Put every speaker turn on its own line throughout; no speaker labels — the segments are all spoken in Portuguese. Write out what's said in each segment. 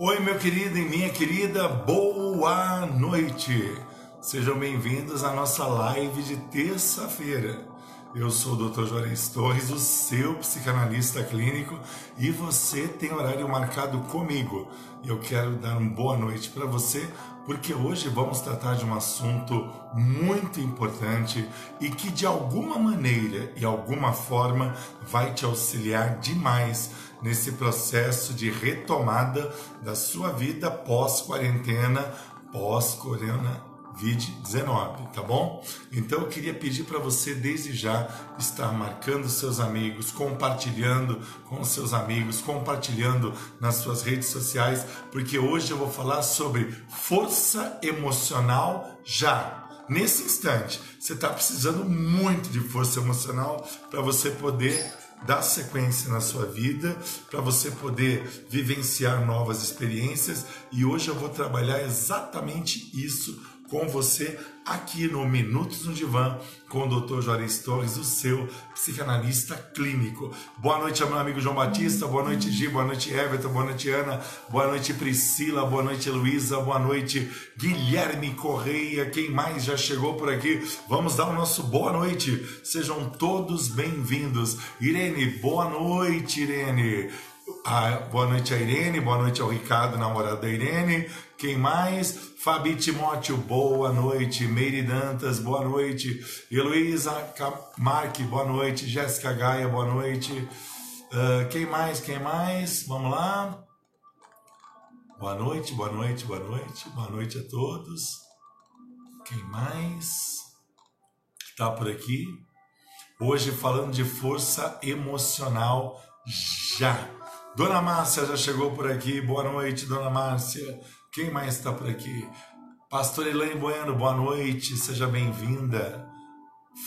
Oi, meu querido e minha querida, boa noite. Sejam bem-vindos à nossa live de terça-feira. Eu sou o Dr. Juarez Torres, o seu psicanalista clínico, e você tem horário marcado comigo. Eu quero dar uma boa noite para você, porque hoje vamos tratar de um assunto muito importante e que de alguma maneira e alguma forma vai te auxiliar demais nesse processo de retomada da sua vida pós-quarentena, pós-corona Covid-19, tá bom? Então eu queria pedir para você desde já estar marcando seus amigos, compartilhando com seus amigos, compartilhando nas suas redes sociais, porque hoje eu vou falar sobre força emocional já. Nesse instante, você está precisando muito de força emocional para você poder dar sequência na sua vida, para você poder vivenciar novas experiências. E hoje eu vou trabalhar exatamente isso com você aqui no Minutos no Divã com o Dr. Juarez Torres, o seu psicanalista clínico. Boa noite, meu amigo João Batista, boa noite, Gi, boa noite, Everton, boa noite, Ana, boa noite, Priscila, boa noite, Luísa, boa noite, Guilherme Correia, quem mais já chegou por aqui? Vamos dar o nosso boa noite, sejam todos bem-vindos. Irene, boa noite, Irene. Ah, boa noite a Irene, boa noite ao Ricardo, namorado da Irene. Quem mais? Fabi Timóteo, boa noite. Meire Dantas, boa noite. Heloísa Marque, boa noite. Jéssica Gaia, boa noite. Uh, quem mais? Quem mais? Vamos lá. Boa noite, boa noite, boa noite. Boa noite a todos. Quem mais? Está por aqui? Hoje falando de força emocional já. Dona Márcia já chegou por aqui. Boa noite, Dona Márcia. Quem mais está por aqui? Pastor Elaine Bueno, boa noite, seja bem-vinda.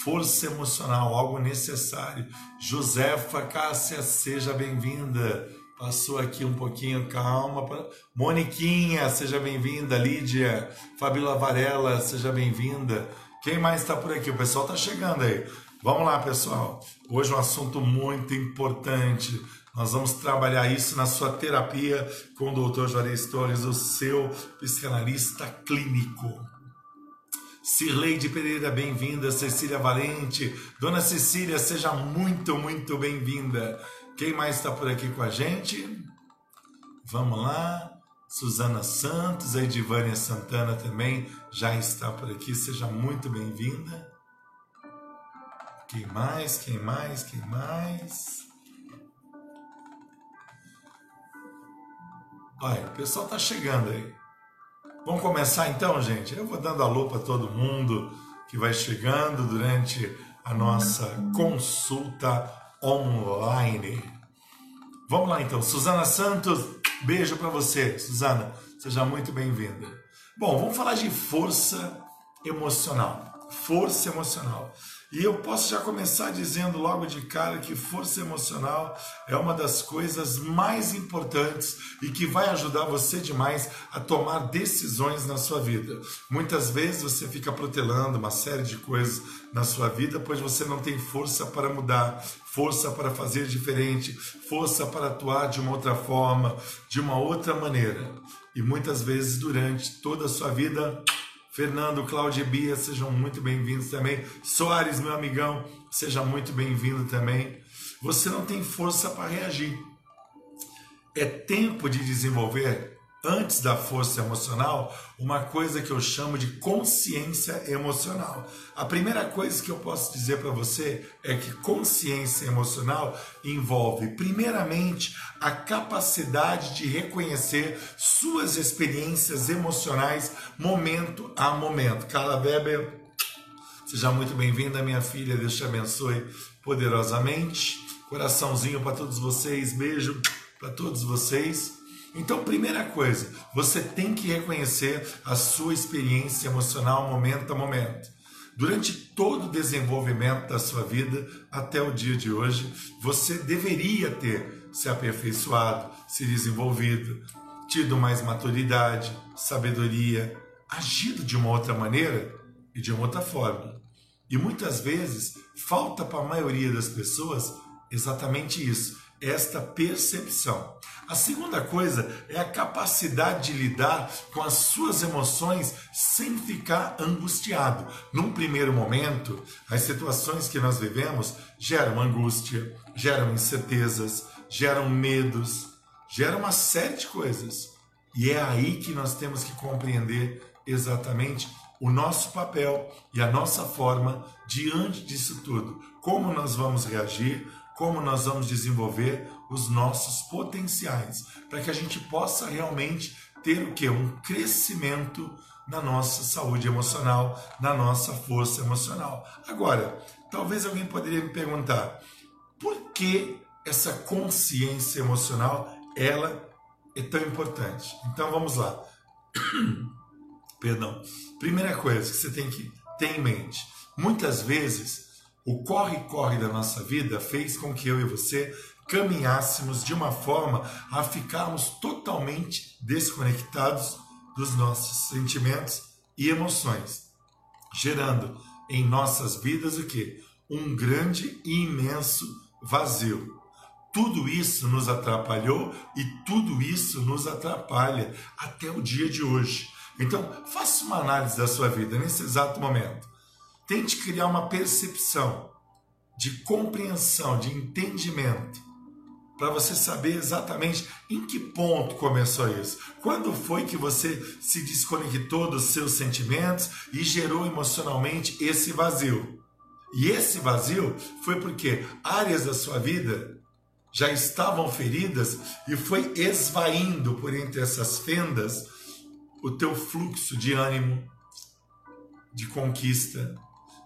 Força emocional, algo necessário. Josefa Cássia, seja bem-vinda. Passou aqui um pouquinho, calma. Moniquinha, seja bem-vinda. Lídia, Fabíola Varela, seja bem-vinda. Quem mais está por aqui? O pessoal está chegando aí. Vamos lá, pessoal. Hoje um assunto muito importante nós vamos trabalhar isso na sua terapia com o Dr. Juarez Torres, o seu psicanalista clínico. Cirleide Pereira, bem-vinda. Cecília Valente. Dona Cecília, seja muito, muito bem-vinda. Quem mais está por aqui com a gente? Vamos lá. Suzana Santos, a Edivânia Santana também já está por aqui. Seja muito bem-vinda. Quem mais? Quem mais? Quem mais? Olha, o pessoal tá chegando aí. Vamos começar então, gente? Eu vou dando alô para todo mundo que vai chegando durante a nossa consulta online. Vamos lá então, Suzana Santos, beijo para você, Suzana, seja muito bem-vinda. Bom, vamos falar de força emocional. Força emocional. E eu posso já começar dizendo logo de cara que força emocional é uma das coisas mais importantes e que vai ajudar você demais a tomar decisões na sua vida. Muitas vezes você fica protelando uma série de coisas na sua vida, pois você não tem força para mudar, força para fazer diferente, força para atuar de uma outra forma, de uma outra maneira. E muitas vezes durante toda a sua vida Fernando, Cláudia e Bia, sejam muito bem-vindos também. Soares, meu amigão, seja muito bem-vindo também. Você não tem força para reagir. É tempo de desenvolver antes da força emocional, uma coisa que eu chamo de consciência emocional. A primeira coisa que eu posso dizer para você é que consciência emocional envolve, primeiramente, a capacidade de reconhecer suas experiências emocionais momento a momento. Carla Weber, seja muito bem-vinda, minha filha, Deus te abençoe poderosamente. Coraçãozinho para todos vocês, beijo para todos vocês. Então, primeira coisa, você tem que reconhecer a sua experiência emocional momento a momento. Durante todo o desenvolvimento da sua vida até o dia de hoje, você deveria ter se aperfeiçoado, se desenvolvido, tido mais maturidade, sabedoria, agido de uma outra maneira e de uma outra forma. E muitas vezes falta para a maioria das pessoas exatamente isso esta percepção. A segunda coisa é a capacidade de lidar com as suas emoções sem ficar angustiado. Num primeiro momento, as situações que nós vivemos geram angústia, geram incertezas, geram medos, geram uma série de coisas. E é aí que nós temos que compreender exatamente o nosso papel e a nossa forma diante disso tudo. Como nós vamos reagir, como nós vamos desenvolver os nossos potenciais, para que a gente possa realmente ter o que? Um crescimento na nossa saúde emocional, na nossa força emocional. Agora, talvez alguém poderia me perguntar, por que essa consciência emocional ela é tão importante? Então vamos lá. Perdão. Primeira coisa que você tem que ter em mente, muitas vezes o corre-corre da nossa vida fez com que eu e você caminhássemos de uma forma a ficarmos totalmente desconectados dos nossos sentimentos e emoções, gerando em nossas vidas o que? Um grande e imenso vazio. Tudo isso nos atrapalhou e tudo isso nos atrapalha até o dia de hoje. Então, faça uma análise da sua vida nesse exato momento. Tente criar uma percepção de compreensão, de entendimento, para você saber exatamente em que ponto começou isso. Quando foi que você se desconectou dos seus sentimentos e gerou emocionalmente esse vazio? E esse vazio foi porque áreas da sua vida já estavam feridas e foi esvaindo por entre essas fendas o teu fluxo de ânimo, de conquista,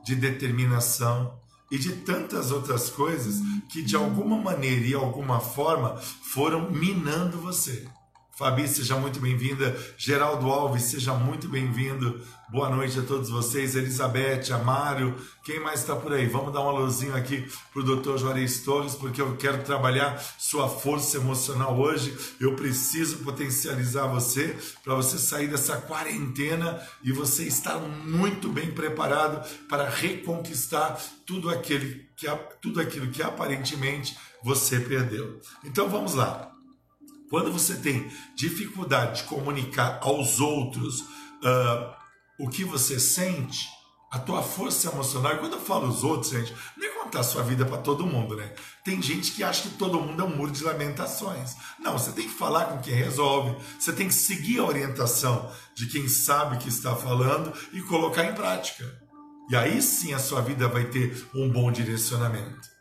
de determinação e de tantas outras coisas que de alguma maneira e alguma forma foram minando você. Fabi, seja muito bem-vinda. Geraldo Alves, seja muito bem-vindo. Boa noite a todos vocês. Elizabeth, Amário, quem mais está por aí? Vamos dar uma luzinha aqui para o Dr. Juarez Torres, porque eu quero trabalhar sua força emocional hoje. Eu preciso potencializar você para você sair dessa quarentena e você estar muito bem preparado para reconquistar tudo, aquele que, tudo aquilo que aparentemente você perdeu. Então vamos lá. Quando você tem dificuldade de comunicar aos outros uh, o que você sente, a tua força emocional, e quando eu falo os outros, gente, não é contar a sua vida para todo mundo, né? Tem gente que acha que todo mundo é um muro de lamentações. Não, você tem que falar com quem resolve, você tem que seguir a orientação de quem sabe que está falando e colocar em prática. E aí sim a sua vida vai ter um bom direcionamento.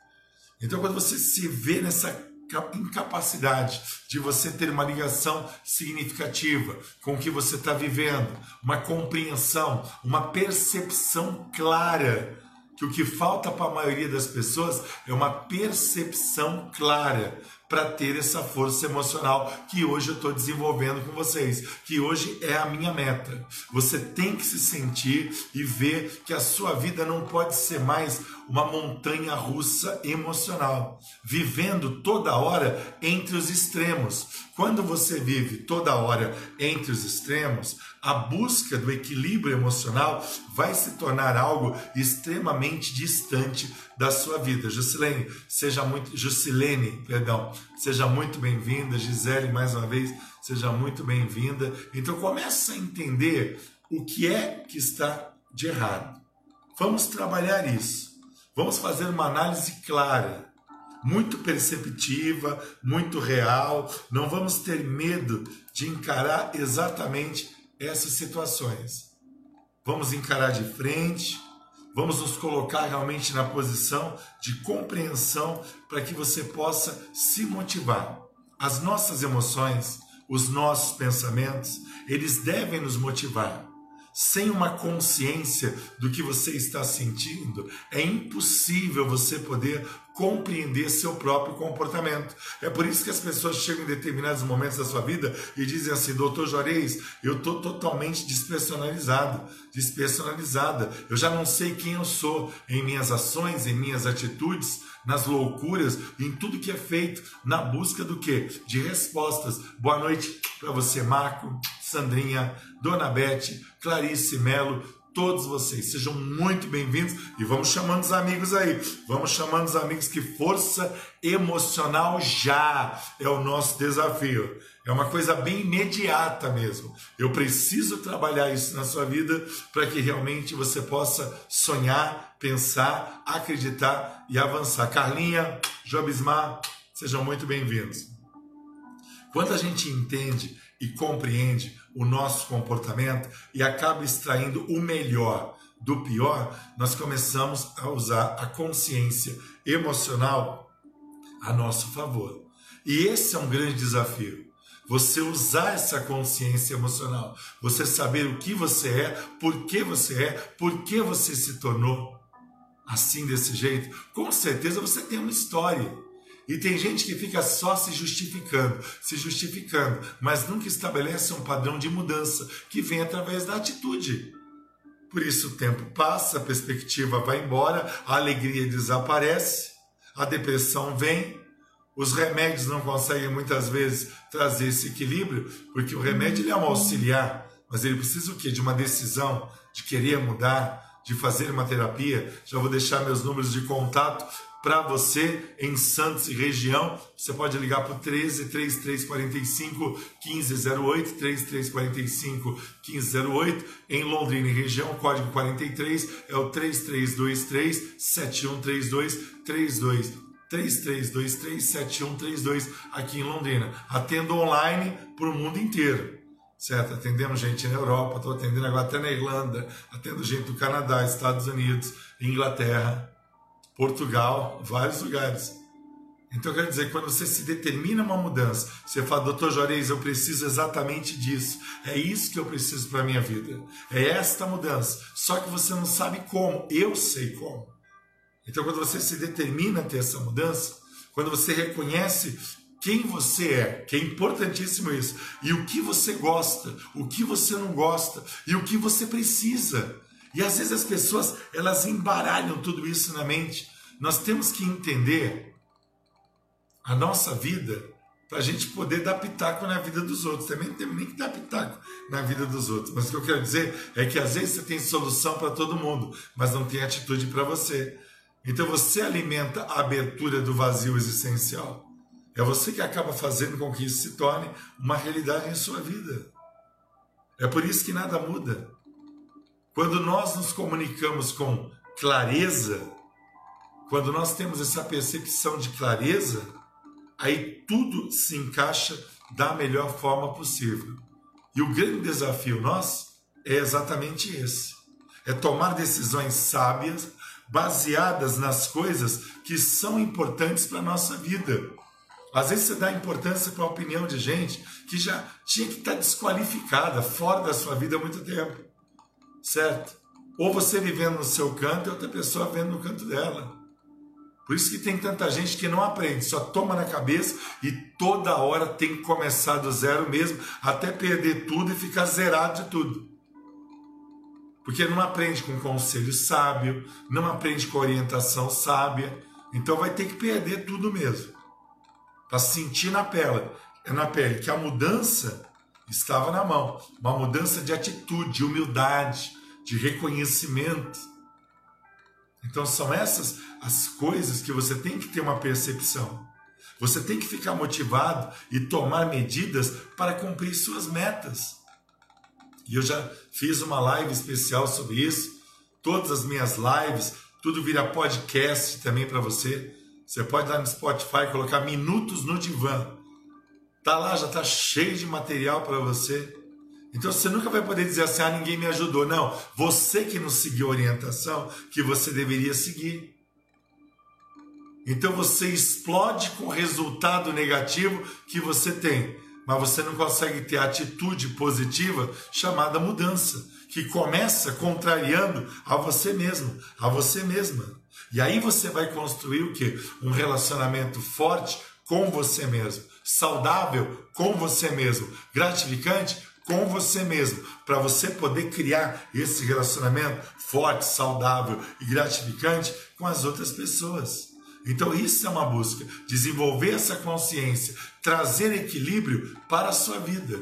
Então, quando você se vê nessa incapacidade de você ter uma ligação significativa com o que você está vivendo, uma compreensão, uma percepção clara. Que o que falta para a maioria das pessoas é uma percepção clara para ter essa força emocional que hoje eu estou desenvolvendo com vocês, que hoje é a minha meta. Você tem que se sentir e ver que a sua vida não pode ser mais uma montanha russa emocional, vivendo toda hora entre os extremos. Quando você vive toda hora entre os extremos, a busca do equilíbrio emocional vai se tornar algo extremamente distante da sua vida. Jusilene, seja muito Jusilene, perdão, seja muito bem-vinda. Gisele, mais uma vez, seja muito bem-vinda. Então começa a entender o que é que está de errado. Vamos trabalhar isso. Vamos fazer uma análise clara, muito perceptiva, muito real. Não vamos ter medo de encarar exatamente essas situações. Vamos encarar de frente, vamos nos colocar realmente na posição de compreensão para que você possa se motivar. As nossas emoções, os nossos pensamentos, eles devem nos motivar sem uma consciência do que você está sentindo, é impossível você poder compreender seu próprio comportamento. É por isso que as pessoas chegam em determinados momentos da sua vida e dizem assim: Doutor Juarez, eu estou totalmente despersonalizado, despersonalizada. Eu já não sei quem eu sou em minhas ações, em minhas atitudes, nas loucuras, em tudo que é feito, na busca do que? De respostas. Boa noite para você, Marco, Sandrinha, Dona Beth, Clarice Melo, todos vocês. Sejam muito bem-vindos e vamos chamando os amigos aí. Vamos chamando os amigos que força emocional já é o nosso desafio. É uma coisa bem imediata mesmo. Eu preciso trabalhar isso na sua vida para que realmente você possa sonhar, pensar, acreditar e avançar. Carlinha, Jobismar, sejam muito bem-vindos. Quando a gente entende e compreende o nosso comportamento e acaba extraindo o melhor do pior, nós começamos a usar a consciência emocional a nosso favor. E esse é um grande desafio. Você usar essa consciência emocional, você saber o que você é, por que você é, por que você se tornou assim desse jeito. Com certeza você tem uma história. E tem gente que fica só se justificando, se justificando, mas nunca estabelece um padrão de mudança que vem através da atitude. Por isso o tempo passa, a perspectiva vai embora, a alegria desaparece, a depressão vem, os remédios não conseguem muitas vezes trazer esse equilíbrio, porque o remédio ele é um auxiliar, mas ele precisa o quê? De uma decisão, de querer mudar, de fazer uma terapia. Já vou deixar meus números de contato para você em Santos e região. Você pode ligar para o 13 3345 1508, 3345 1508. Em Londrina e região, código 43 é o 3323 7132 32 3323 7132 aqui em Londrina. Atendo online para o mundo inteiro certo? Atendemos gente na Europa, estou atendendo agora até na Irlanda, atendo gente do Canadá, Estados Unidos, Inglaterra, Portugal, vários lugares. Então quer dizer, quando você se determina uma mudança, você fala, doutor Juarez, eu preciso exatamente disso. É isso que eu preciso para a minha vida. É esta mudança. Só que você não sabe como. Eu sei como. Então quando você se determina a ter essa mudança, quando você reconhece quem você é, que é importantíssimo isso, e o que você gosta, o que você não gosta, e o que você precisa. E às vezes as pessoas elas embaralham tudo isso na mente. Nós temos que entender a nossa vida para a gente poder dar pitaco na vida dos outros. Também não temos nem que dar pitaco na vida dos outros. Mas o que eu quero dizer é que às vezes você tem solução para todo mundo, mas não tem atitude para você. Então você alimenta a abertura do vazio existencial. É você que acaba fazendo com que isso se torne uma realidade em sua vida. É por isso que nada muda. Quando nós nos comunicamos com clareza, quando nós temos essa percepção de clareza, aí tudo se encaixa da melhor forma possível. E o grande desafio nosso é exatamente esse: é tomar decisões sábias, baseadas nas coisas que são importantes para a nossa vida. Às vezes você dá importância para a opinião de gente que já tinha que estar desqualificada, fora da sua vida há muito tempo certo? Ou você vivendo no seu canto e outra pessoa vivendo no canto dela. Por isso que tem tanta gente que não aprende, só toma na cabeça e toda hora tem que começar do zero mesmo, até perder tudo e ficar zerado de tudo. Porque não aprende com conselho sábio, não aprende com orientação sábia, então vai ter que perder tudo mesmo. Para sentir na pele, é na pele que a mudança estava na mão. Uma mudança de atitude, de humildade, de reconhecimento. Então são essas as coisas que você tem que ter uma percepção. Você tem que ficar motivado e tomar medidas para cumprir suas metas. E eu já fiz uma live especial sobre isso. Todas as minhas lives, tudo vira podcast também para você. Você pode lá no Spotify colocar minutos no divã. Tá lá, já tá cheio de material para você. Então você nunca vai poder dizer assim: ah, ninguém me ajudou. Não, você que não seguiu a orientação que você deveria seguir. Então você explode com o resultado negativo que você tem, mas você não consegue ter a atitude positiva chamada mudança, que começa contrariando a você mesmo, a você mesma. E aí você vai construir o que? Um relacionamento forte com você mesmo, saudável com você mesmo, gratificante com você mesmo, para você poder criar esse relacionamento forte, saudável e gratificante com as outras pessoas. Então, isso é uma busca, desenvolver essa consciência, trazer equilíbrio para a sua vida.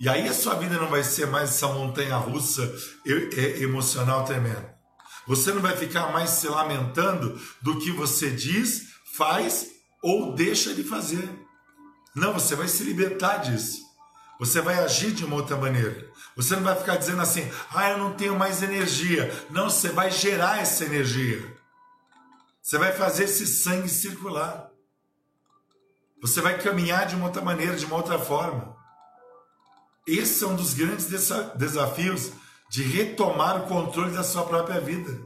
E aí a sua vida não vai ser mais essa montanha russa emocional tremenda. Você não vai ficar mais se lamentando do que você diz, faz ou deixa de fazer. Não, você vai se libertar disso. Você vai agir de uma outra maneira. Você não vai ficar dizendo assim, ah, eu não tenho mais energia. Não, você vai gerar essa energia. Você vai fazer esse sangue circular. Você vai caminhar de uma outra maneira, de uma outra forma. Esse é um dos grandes desafios de retomar o controle da sua própria vida.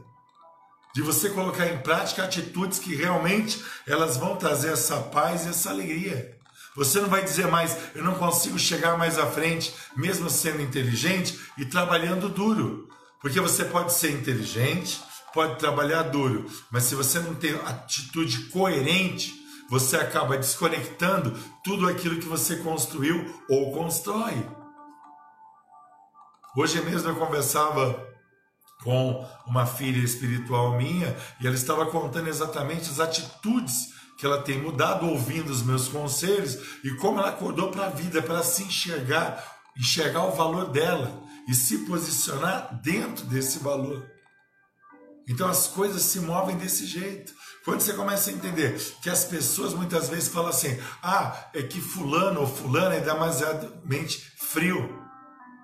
De você colocar em prática atitudes que realmente elas vão trazer essa paz e essa alegria. Você não vai dizer mais, eu não consigo chegar mais à frente, mesmo sendo inteligente e trabalhando duro. Porque você pode ser inteligente, pode trabalhar duro, mas se você não tem atitude coerente, você acaba desconectando tudo aquilo que você construiu ou constrói. Hoje mesmo eu conversava com uma filha espiritual minha e ela estava contando exatamente as atitudes que ela tem mudado ouvindo os meus conselhos e como ela acordou para a vida, para se enxergar, enxergar o valor dela e se posicionar dentro desse valor. Então as coisas se movem desse jeito. Quando você começa a entender que as pessoas muitas vezes falam assim: ah, é que fulano ou fulana é demasiadamente frio,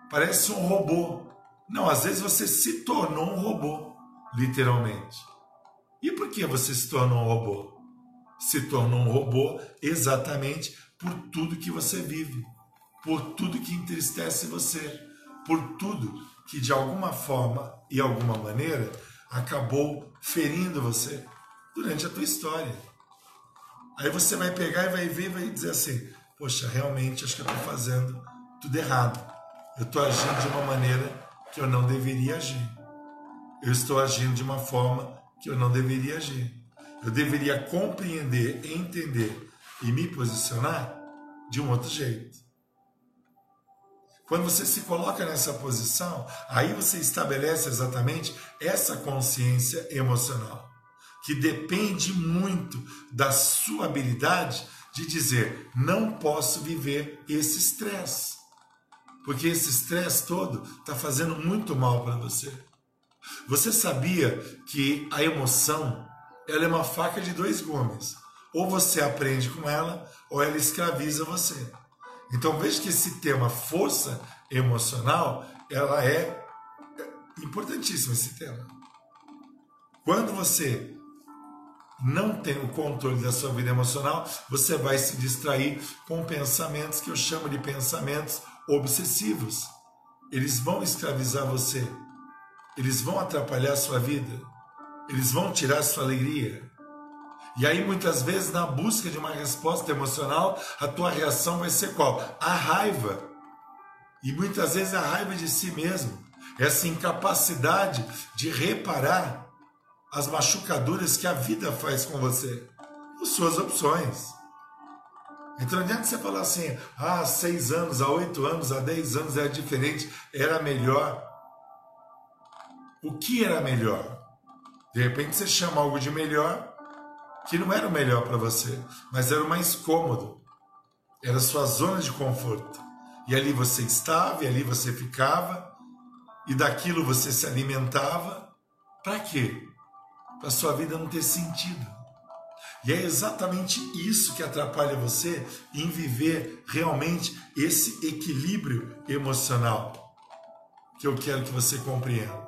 parece um robô. Não, às vezes você se tornou um robô, literalmente. E por que você se tornou um robô? Se tornou um robô exatamente por tudo que você vive, por tudo que entristece você, por tudo que de alguma forma e alguma maneira acabou ferindo você durante a tua história. Aí você vai pegar e vai ver e vai dizer assim: Poxa, realmente acho que eu estou fazendo tudo errado. Eu estou agindo de uma maneira que eu não deveria agir. Eu estou agindo de uma forma que eu não deveria agir. Eu deveria compreender, entender e me posicionar de um outro jeito. Quando você se coloca nessa posição, aí você estabelece exatamente essa consciência emocional, que depende muito da sua habilidade de dizer: não posso viver esse estresse, porque esse estresse todo está fazendo muito mal para você. Você sabia que a emoção ela é uma faca de dois gumes? Ou você aprende com ela, ou ela escraviza você. Então veja que esse tema força emocional, ela é importantíssimo esse tema. Quando você não tem o controle da sua vida emocional, você vai se distrair com pensamentos que eu chamo de pensamentos obsessivos. Eles vão escravizar você. Eles vão atrapalhar a sua vida. Eles vão tirar sua alegria. E aí, muitas vezes, na busca de uma resposta emocional, a tua reação vai ser qual? A raiva. E muitas vezes a raiva de si mesmo. Essa incapacidade de reparar as machucaduras que a vida faz com você. As suas opções. Então não adianta você falar assim, ah, seis anos, há oito anos, há dez anos era diferente, era melhor. O que era melhor? De repente você chama algo de melhor que não era o melhor para você, mas era o mais cômodo. Era a sua zona de conforto. E ali você estava, e ali você ficava, e daquilo você se alimentava. Para quê? Para sua vida não ter sentido. E é exatamente isso que atrapalha você em viver realmente esse equilíbrio emocional que eu quero que você compreenda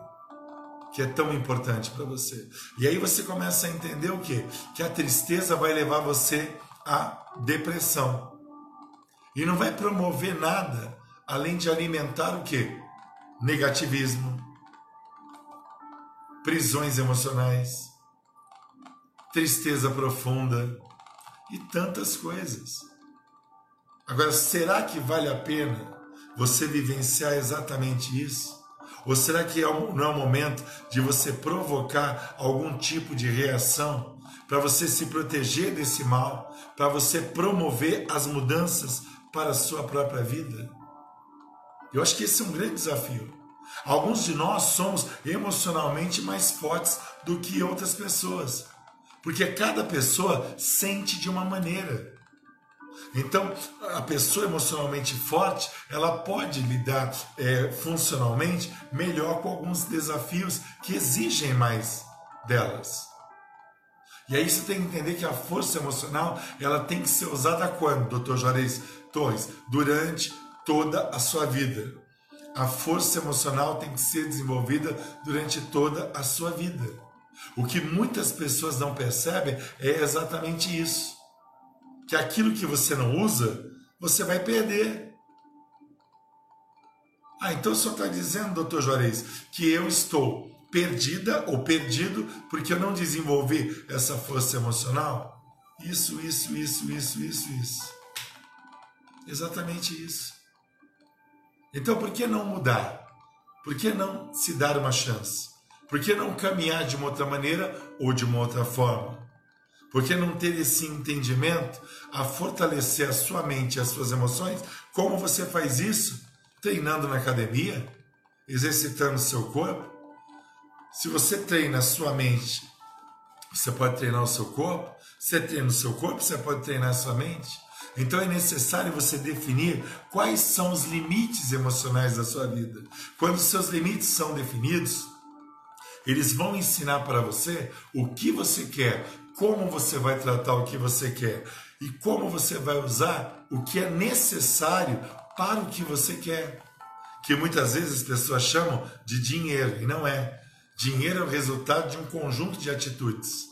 que é tão importante para você. E aí você começa a entender o quê? Que a tristeza vai levar você à depressão. E não vai promover nada além de alimentar o quê? Negativismo, prisões emocionais, tristeza profunda e tantas coisas. Agora, será que vale a pena você vivenciar exatamente isso? Ou será que é não é o momento de você provocar algum tipo de reação para você se proteger desse mal, para você promover as mudanças para a sua própria vida? Eu acho que esse é um grande desafio. Alguns de nós somos emocionalmente mais fortes do que outras pessoas, porque cada pessoa sente de uma maneira. Então, a pessoa emocionalmente forte, ela pode lidar é, funcionalmente melhor com alguns desafios que exigem mais delas. E aí você tem que entender que a força emocional, ela tem que ser usada quando, doutor Juarez Torres? Durante toda a sua vida. A força emocional tem que ser desenvolvida durante toda a sua vida. O que muitas pessoas não percebem é exatamente isso que aquilo que você não usa, você vai perder. Ah, então senhor está dizendo, doutor Juarez, que eu estou perdida ou perdido porque eu não desenvolvi essa força emocional? Isso, isso, isso, isso, isso, isso. Exatamente isso. Então por que não mudar? Por que não se dar uma chance? Por que não caminhar de uma outra maneira ou de uma outra forma? Porque não ter esse entendimento a fortalecer a sua mente e as suas emoções, como você faz isso? Treinando na academia, exercitando seu corpo. Se você treina a sua mente, você pode treinar o seu corpo. Se você treina o seu corpo, você pode treinar a sua mente. Então é necessário você definir quais são os limites emocionais da sua vida. Quando seus limites são definidos, eles vão ensinar para você o que você quer, como você vai tratar o que você quer e como você vai usar o que é necessário para o que você quer. Que muitas vezes as pessoas chamam de dinheiro, e não é. Dinheiro é o resultado de um conjunto de atitudes.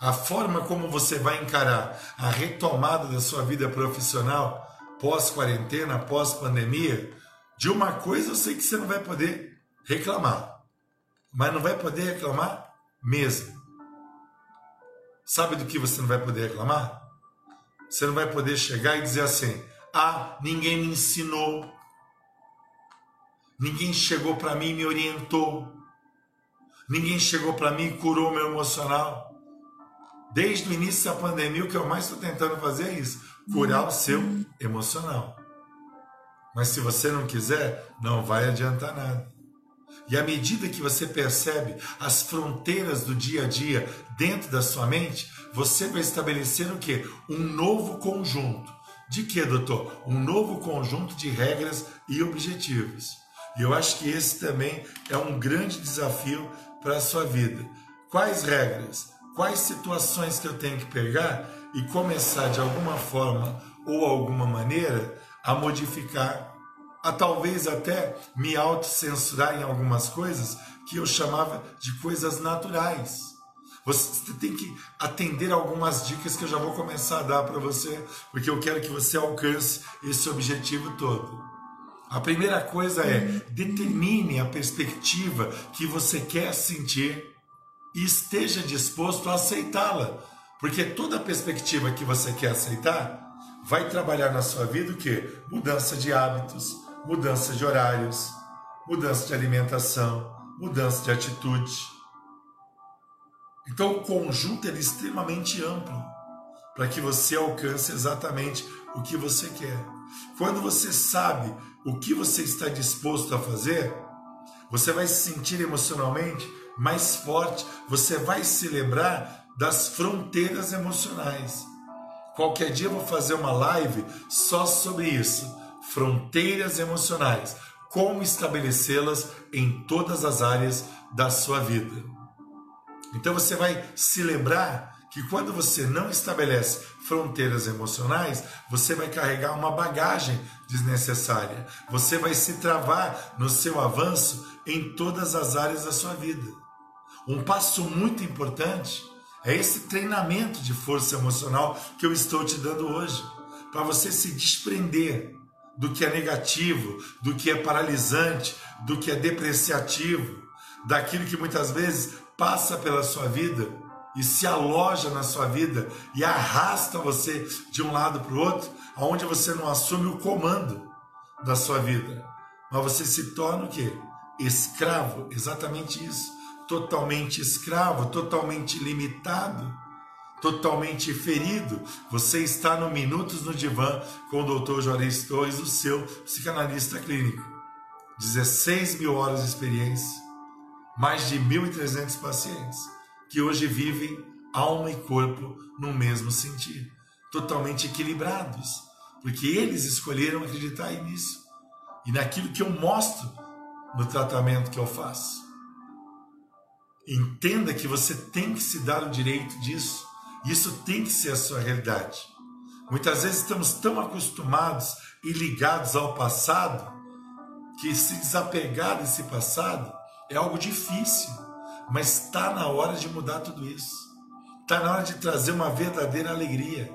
A forma como você vai encarar a retomada da sua vida profissional pós-quarentena, pós-pandemia, de uma coisa eu sei que você não vai poder reclamar, mas não vai poder reclamar mesmo. Sabe do que você não vai poder reclamar? Você não vai poder chegar e dizer assim: ah, ninguém me ensinou, ninguém chegou para mim e me orientou, ninguém chegou para mim e curou meu emocional. Desde o início da pandemia, o que eu mais estou tentando fazer é isso: curar o seu emocional. Mas se você não quiser, não vai adiantar nada. E à medida que você percebe as fronteiras do dia a dia dentro da sua mente, você vai estabelecer o que? Um novo conjunto. De que, doutor? Um novo conjunto de regras e objetivos. E eu acho que esse também é um grande desafio para a sua vida. Quais regras? Quais situações que eu tenho que pegar e começar de alguma forma ou alguma maneira a modificar a talvez até me autocensurar em algumas coisas que eu chamava de coisas naturais. Você tem que atender algumas dicas que eu já vou começar a dar para você, porque eu quero que você alcance esse objetivo todo. A primeira coisa é determine a perspectiva que você quer sentir e esteja disposto a aceitá-la, porque toda perspectiva que você quer aceitar vai trabalhar na sua vida o que? Mudança de hábitos, mudança de horários, mudança de alimentação, mudança de atitude. Então o conjunto é extremamente amplo para que você alcance exatamente o que você quer. Quando você sabe o que você está disposto a fazer, você vai se sentir emocionalmente mais forte, você vai se lembrar das fronteiras emocionais. Qualquer dia eu vou fazer uma live só sobre isso fronteiras emocionais, como estabelecê-las em todas as áreas da sua vida. Então você vai se lembrar que quando você não estabelece fronteiras emocionais, você vai carregar uma bagagem desnecessária. Você vai se travar no seu avanço em todas as áreas da sua vida. Um passo muito importante é esse treinamento de força emocional que eu estou te dando hoje, para você se desprender do que é negativo, do que é paralisante, do que é depreciativo, daquilo que muitas vezes passa pela sua vida e se aloja na sua vida e arrasta você de um lado para o outro, aonde você não assume o comando da sua vida, mas você se torna o quê? Escravo, exatamente isso, totalmente escravo, totalmente limitado totalmente ferido, você está no Minutos no Divã com o Dr. Juarez Torres, o seu psicanalista clínico. 16 mil horas de experiência, mais de 1.300 pacientes que hoje vivem alma e corpo no mesmo sentido. totalmente equilibrados, porque eles escolheram acreditar nisso e naquilo que eu mostro no tratamento que eu faço. Entenda que você tem que se dar o direito disso. Isso tem que ser a sua realidade. Muitas vezes estamos tão acostumados e ligados ao passado que se desapegar desse passado é algo difícil, mas está na hora de mudar tudo isso. Está na hora de trazer uma verdadeira alegria.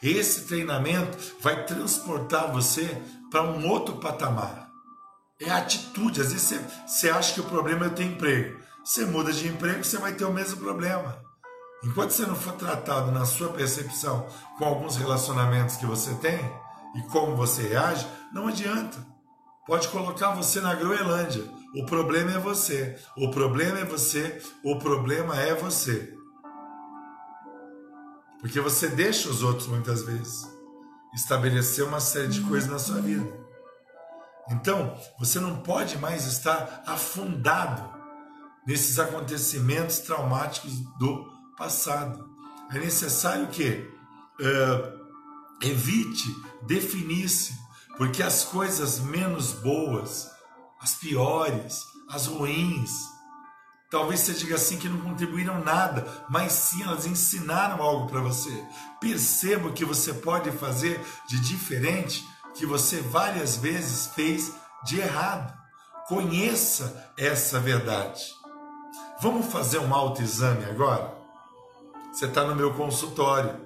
Esse treinamento vai transportar você para um outro patamar. É atitude. Às vezes você, você acha que o problema é ter emprego. Você muda de emprego, você vai ter o mesmo problema. Enquanto você não for tratado na sua percepção com alguns relacionamentos que você tem e como você reage, não adianta. Pode colocar você na Groenlândia. O problema é você. O problema é você. O problema é você. Porque você deixa os outros muitas vezes estabelecer uma série de coisas na sua vida. Então, você não pode mais estar afundado nesses acontecimentos traumáticos do passado. É necessário que uh, evite definir-se, porque as coisas menos boas, as piores, as ruins, Talvez você diga assim que não contribuíram nada, mas sim elas ensinaram algo para você. Perceba o que você pode fazer de diferente que você várias vezes fez de errado. Conheça essa verdade. Vamos fazer um autoexame agora? Você está no meu consultório.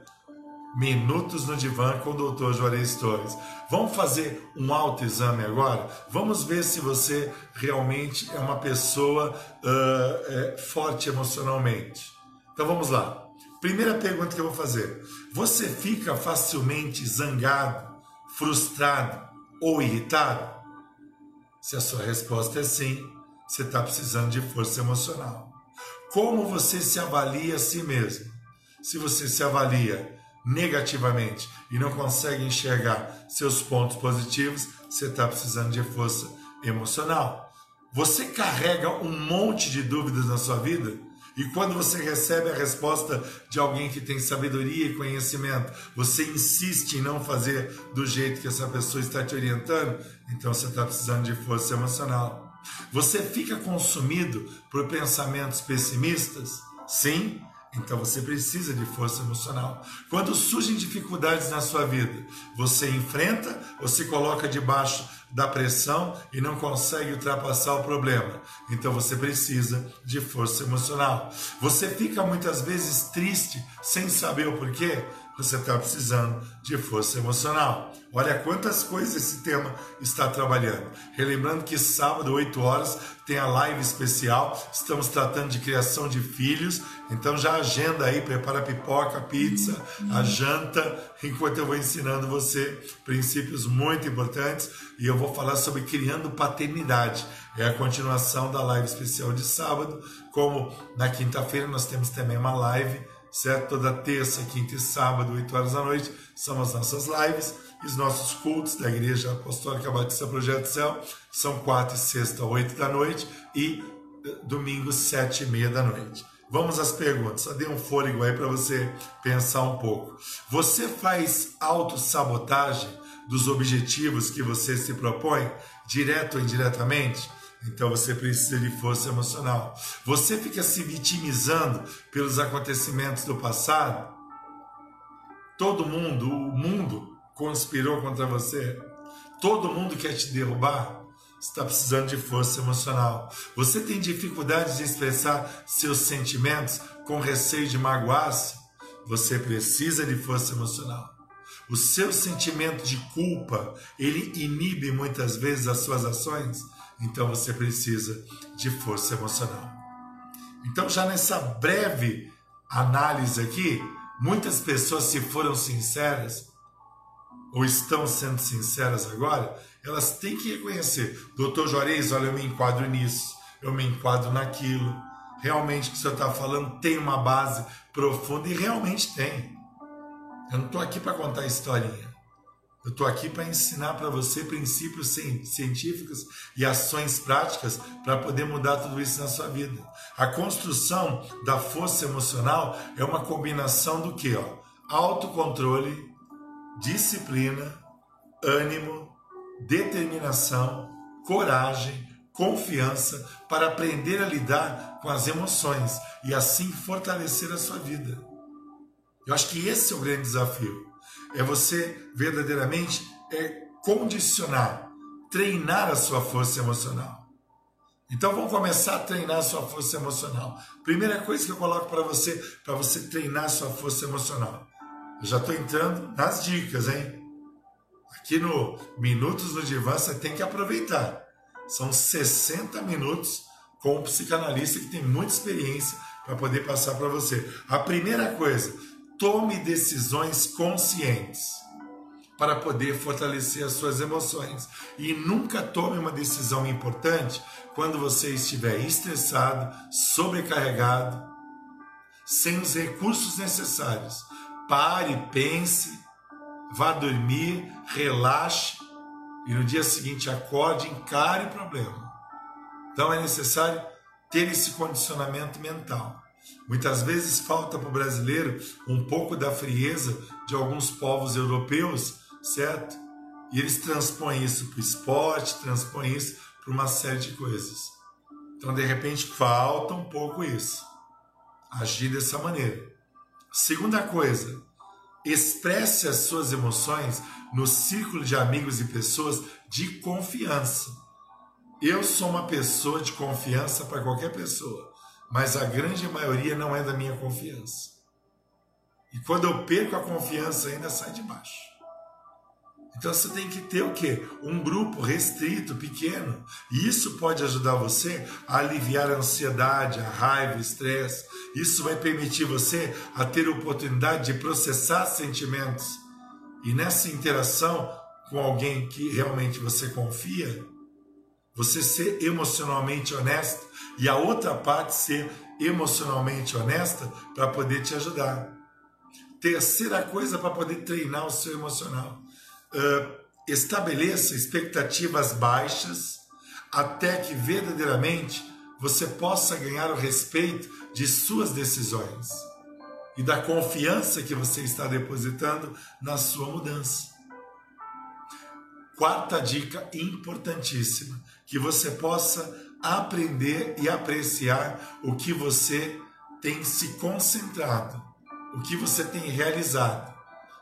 Minutos no divã com o Dr. Juarez Torres. Vamos fazer um autoexame agora? Vamos ver se você realmente é uma pessoa uh, é, forte emocionalmente. Então vamos lá. Primeira pergunta que eu vou fazer: Você fica facilmente zangado, frustrado ou irritado? Se a sua resposta é sim, você está precisando de força emocional. Como você se avalia a si mesmo? Se você se avalia negativamente e não consegue enxergar seus pontos positivos, você está precisando de força emocional. Você carrega um monte de dúvidas na sua vida e quando você recebe a resposta de alguém que tem sabedoria e conhecimento, você insiste em não fazer do jeito que essa pessoa está te orientando, então você está precisando de força emocional. Você fica consumido por pensamentos pessimistas? Sim, então você precisa de força emocional. Quando surgem dificuldades na sua vida, você enfrenta ou se coloca debaixo da pressão e não consegue ultrapassar o problema. Então você precisa de força emocional. Você fica muitas vezes triste sem saber o porquê você está precisando de força emocional. Olha quantas coisas esse tema está trabalhando. Relembrando que sábado, 8 horas, tem a live especial. Estamos tratando de criação de filhos. Então já agenda aí, prepara pipoca, pizza, a janta, enquanto eu vou ensinando você princípios muito importantes. E eu vou falar sobre criando paternidade. É a continuação da live especial de sábado. Como na quinta-feira nós temos também uma live certo? Toda terça, quinta e sábado, 8 horas da noite, são as nossas lives. E os nossos cultos da Igreja Apostólica Batista Projeto Céu são quarta e sexta, 8 da noite e eh, domingo, 7 e meia da noite. Vamos às perguntas. Só dê um fôlego aí para você pensar um pouco. Você faz autossabotagem dos objetivos que você se propõe, direto ou indiretamente? Então você precisa de força emocional. Você fica se vitimizando pelos acontecimentos do passado. Todo mundo, o mundo conspirou contra você. Todo mundo quer te derrubar. Está precisando de força emocional. Você tem dificuldade de expressar seus sentimentos com receio de magoar-se. Você precisa de força emocional. O seu sentimento de culpa, ele inibe muitas vezes as suas ações então você precisa de força emocional. Então, já nessa breve análise aqui, muitas pessoas, se foram sinceras, ou estão sendo sinceras agora, elas têm que reconhecer: Doutor Juarez, olha, eu me enquadro nisso, eu me enquadro naquilo. Realmente o que o senhor está falando tem uma base profunda e realmente tem. Eu não estou aqui para contar historinha. Eu estou aqui para ensinar para você princípios científicos e ações práticas para poder mudar tudo isso na sua vida. A construção da força emocional é uma combinação do que? Autocontrole disciplina, ânimo, determinação, coragem, confiança para aprender a lidar com as emoções e assim fortalecer a sua vida. Eu acho que esse é o grande desafio. É você verdadeiramente é condicionar, treinar a sua força emocional. Então vamos começar a treinar a sua força emocional. Primeira coisa que eu coloco para você, para você treinar a sua força emocional. Eu já estou entrando nas dicas, hein? Aqui no Minutos no Divã você tem que aproveitar. São 60 minutos com um psicanalista que tem muita experiência para poder passar para você. A primeira coisa, tome decisões conscientes para poder fortalecer as suas emoções. E nunca tome uma decisão importante quando você estiver estressado, sobrecarregado, sem os recursos necessários. Pare, pense, vá dormir, relaxe e no dia seguinte acorde encare o problema. Então é necessário ter esse condicionamento mental. Muitas vezes falta para o brasileiro um pouco da frieza de alguns povos europeus, certo? E eles transpõem isso para o esporte, transpõem isso para uma série de coisas. Então, de repente, falta um pouco isso. Agir dessa maneira. Segunda coisa, expresse as suas emoções no círculo de amigos e pessoas de confiança. Eu sou uma pessoa de confiança para qualquer pessoa, mas a grande maioria não é da minha confiança. E quando eu perco a confiança, ainda sai de baixo. Então você tem que ter o quê? Um grupo restrito, pequeno. E isso pode ajudar você a aliviar a ansiedade, a raiva, o estresse. Isso vai permitir você a ter a oportunidade de processar sentimentos e nessa interação com alguém que realmente você confia, você ser emocionalmente honesto e a outra parte ser emocionalmente honesta para poder te ajudar. Terceira coisa para poder treinar o seu emocional. Uh, estabeleça expectativas baixas até que verdadeiramente você possa ganhar o respeito de suas decisões e da confiança que você está depositando na sua mudança. Quarta dica importantíssima: que você possa aprender e apreciar o que você tem se concentrado, o que você tem realizado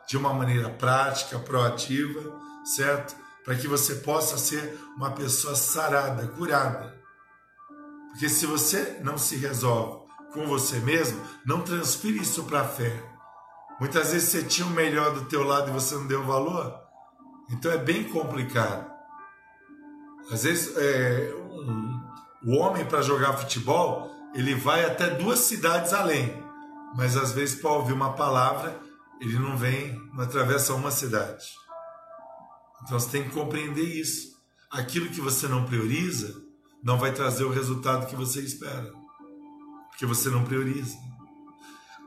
de uma maneira prática, proativa, certo? Para que você possa ser uma pessoa sarada, curada. Porque se você não se resolve com você mesmo, não transfira isso para a fé. Muitas vezes você tinha o melhor do teu lado e você não deu valor. Então é bem complicado. Às vezes é, um, o homem para jogar futebol ele vai até duas cidades além, mas às vezes para ouvir uma palavra ele não vem, não atravessa uma cidade. Então você tem que compreender isso. Aquilo que você não prioriza não vai trazer o resultado que você espera porque você não prioriza.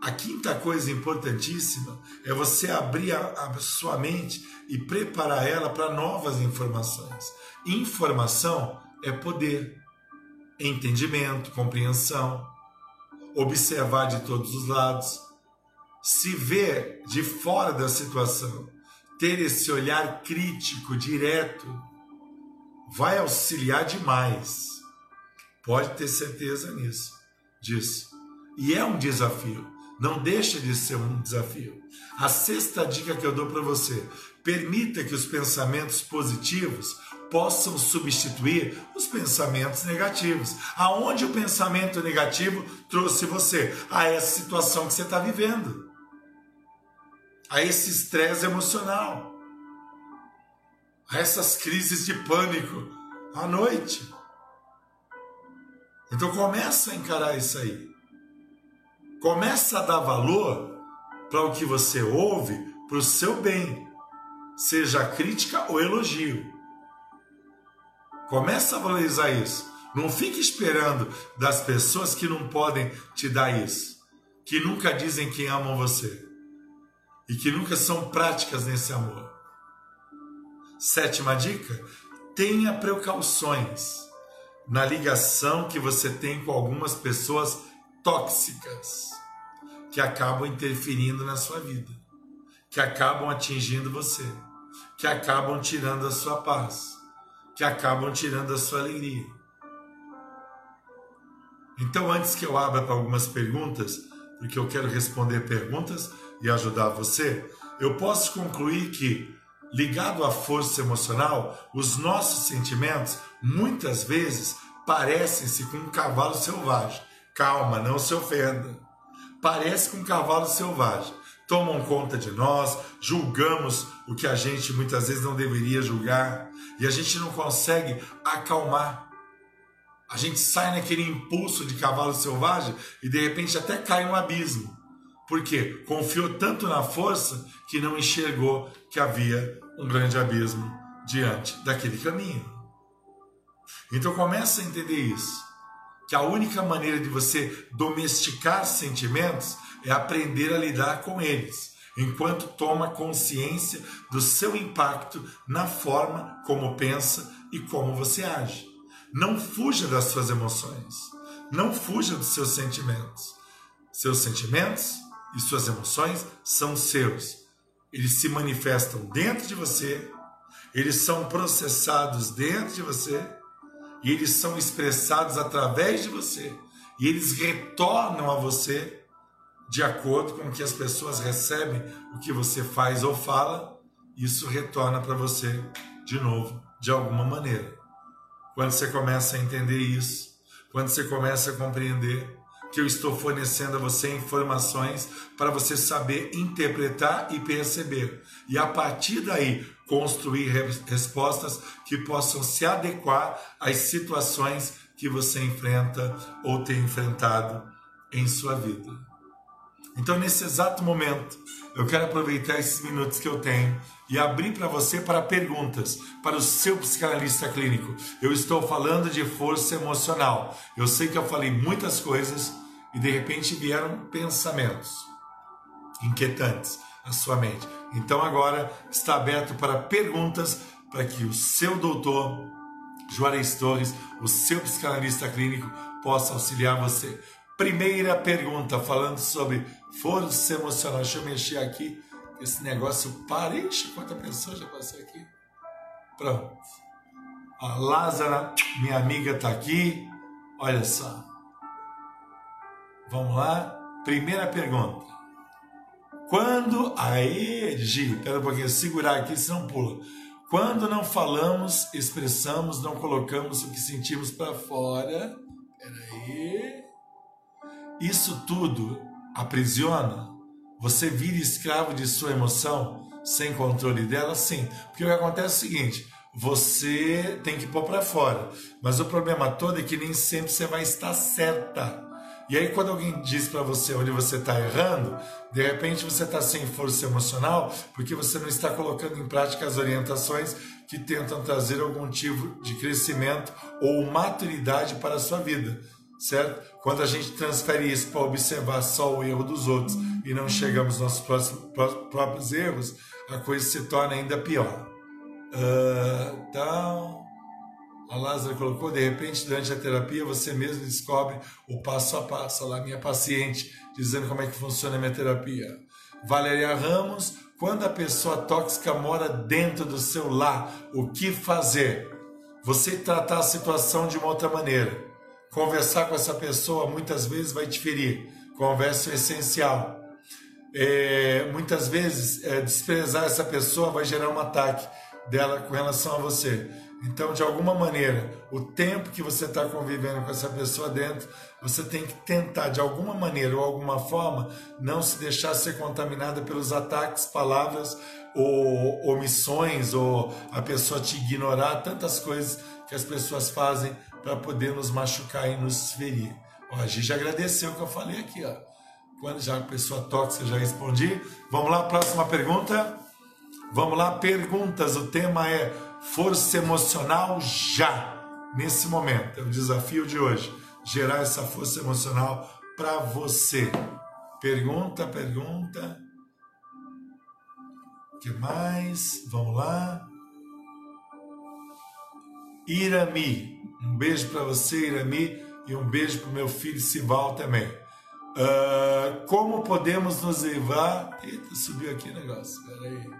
A quinta coisa importantíssima é você abrir a, a sua mente e preparar ela para novas informações. Informação é poder, entendimento, compreensão, observar de todos os lados, se ver de fora da situação, ter esse olhar crítico, direto, vai auxiliar demais. Pode ter certeza nisso disso. E é um desafio, não deixa de ser um desafio. A sexta dica que eu dou para você: permita que os pensamentos positivos possam substituir os pensamentos negativos. Aonde o pensamento negativo trouxe você a essa situação que você está vivendo, a esse estresse emocional, a essas crises de pânico à noite. Então começa a encarar isso aí. Começa a dar valor para o que você ouve para o seu bem, seja crítica ou elogio. Começa a valorizar isso. Não fique esperando das pessoas que não podem te dar isso, que nunca dizem que amam você e que nunca são práticas nesse amor. Sétima dica: tenha precauções na ligação que você tem com algumas pessoas tóxicas que acabam interferindo na sua vida. que acabam atingindo você, que acabam tirando a sua paz, que acabam tirando a sua alegria. Então, antes que eu abra para algumas perguntas, porque eu quero responder perguntas e ajudar você, eu posso concluir que, ligado à força emocional, os nossos sentimentos muitas vezes parecem-se com um cavalo selvagem. Calma, não se ofenda. Parece com um cavalo selvagem. Tomam conta de nós, julgamos o que a gente muitas vezes não deveria julgar e a gente não consegue acalmar a gente sai naquele impulso de cavalo selvagem e de repente até cai no abismo. Por quê? Confiou tanto na força que não enxergou que havia um grande abismo diante daquele caminho. Então começa a entender isso. Que a única maneira de você domesticar sentimentos é aprender a lidar com eles, enquanto toma consciência do seu impacto na forma como pensa e como você age. Não fuja das suas emoções. Não fuja dos seus sentimentos. Seus sentimentos e suas emoções são seus. Eles se manifestam dentro de você, eles são processados dentro de você e eles são expressados através de você. E eles retornam a você de acordo com o que as pessoas recebem, o que você faz ou fala, isso retorna para você de novo, de alguma maneira. Quando você começa a entender isso, quando você começa a compreender que eu estou fornecendo a você informações para você saber interpretar e perceber, e a partir daí construir respostas que possam se adequar às situações que você enfrenta ou tem enfrentado em sua vida. Então, nesse exato momento, eu quero aproveitar esses minutos que eu tenho e abrir para você para perguntas para o seu psicanalista clínico. Eu estou falando de força emocional. Eu sei que eu falei muitas coisas e de repente vieram pensamentos inquietantes à sua mente. Então agora está aberto para perguntas para que o seu doutor Juarez Torres, o seu psicanalista clínico, possa auxiliar você. Primeira pergunta, falando sobre força emocional. Deixa eu mexer aqui, esse negócio para. Quanta pessoa já passou aqui. Pronto. A Lázara, minha amiga, está aqui. Olha só. Vamos lá. Primeira pergunta. Quando. Aê, Gi, pera um pouquinho, segurar aqui, senão pula. Quando não falamos, expressamos, não colocamos o que sentimos para fora. Peraí. Isso tudo aprisiona? Você vira escravo de sua emoção sem controle dela? Sim. Porque o que acontece é o seguinte: você tem que pôr para fora. Mas o problema todo é que nem sempre você vai estar certa. E aí, quando alguém diz para você onde você está errando, de repente você está sem força emocional porque você não está colocando em prática as orientações que tentam trazer algum tipo de crescimento ou maturidade para a sua vida certo? Quando a gente transfere isso para observar só o erro dos outros e não chegamos aos nossos próprios erros, a coisa se torna ainda pior. Uh, então, a Lázaro colocou, de repente, durante a terapia, você mesmo descobre o passo a passo. Lá, minha paciente, dizendo como é que funciona a minha terapia. Valéria Ramos, quando a pessoa tóxica mora dentro do seu lar, o que fazer? Você tratar a situação de uma outra maneira Conversar com essa pessoa muitas vezes vai te ferir. Conversa é essencial. É, muitas vezes, é, desprezar essa pessoa vai gerar um ataque dela com relação a você. Então, de alguma maneira, o tempo que você está convivendo com essa pessoa dentro, você tem que tentar, de alguma maneira ou alguma forma, não se deixar ser contaminada pelos ataques, palavras ou omissões, ou a pessoa te ignorar, tantas coisas que as pessoas fazem para poder nos machucar e nos ferir. Ó, a gente agradeceu o que eu falei aqui, ó. Quando já a pessoa tóxica já respondi. Vamos lá, próxima pergunta. Vamos lá, perguntas. O tema é força emocional já, nesse momento. É o desafio de hoje. Gerar essa força emocional para você. Pergunta, pergunta. O que mais? Vamos lá. Irami. Um beijo para você, Irami, e um beijo para o meu filho Sival também. Uh, como podemos nos livrar. Eita, subiu aqui o negócio, peraí.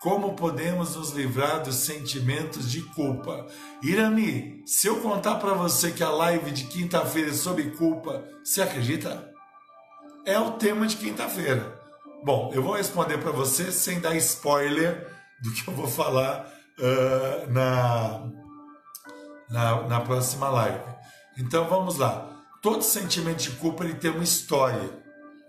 Como podemos nos livrar dos sentimentos de culpa? Irami, se eu contar para você que a live de quinta-feira é sobre culpa, você acredita? É o tema de quinta-feira. Bom, eu vou responder para você sem dar spoiler do que eu vou falar uh, na, na, na próxima live. Então vamos lá. Todo sentimento de culpa ele tem uma história,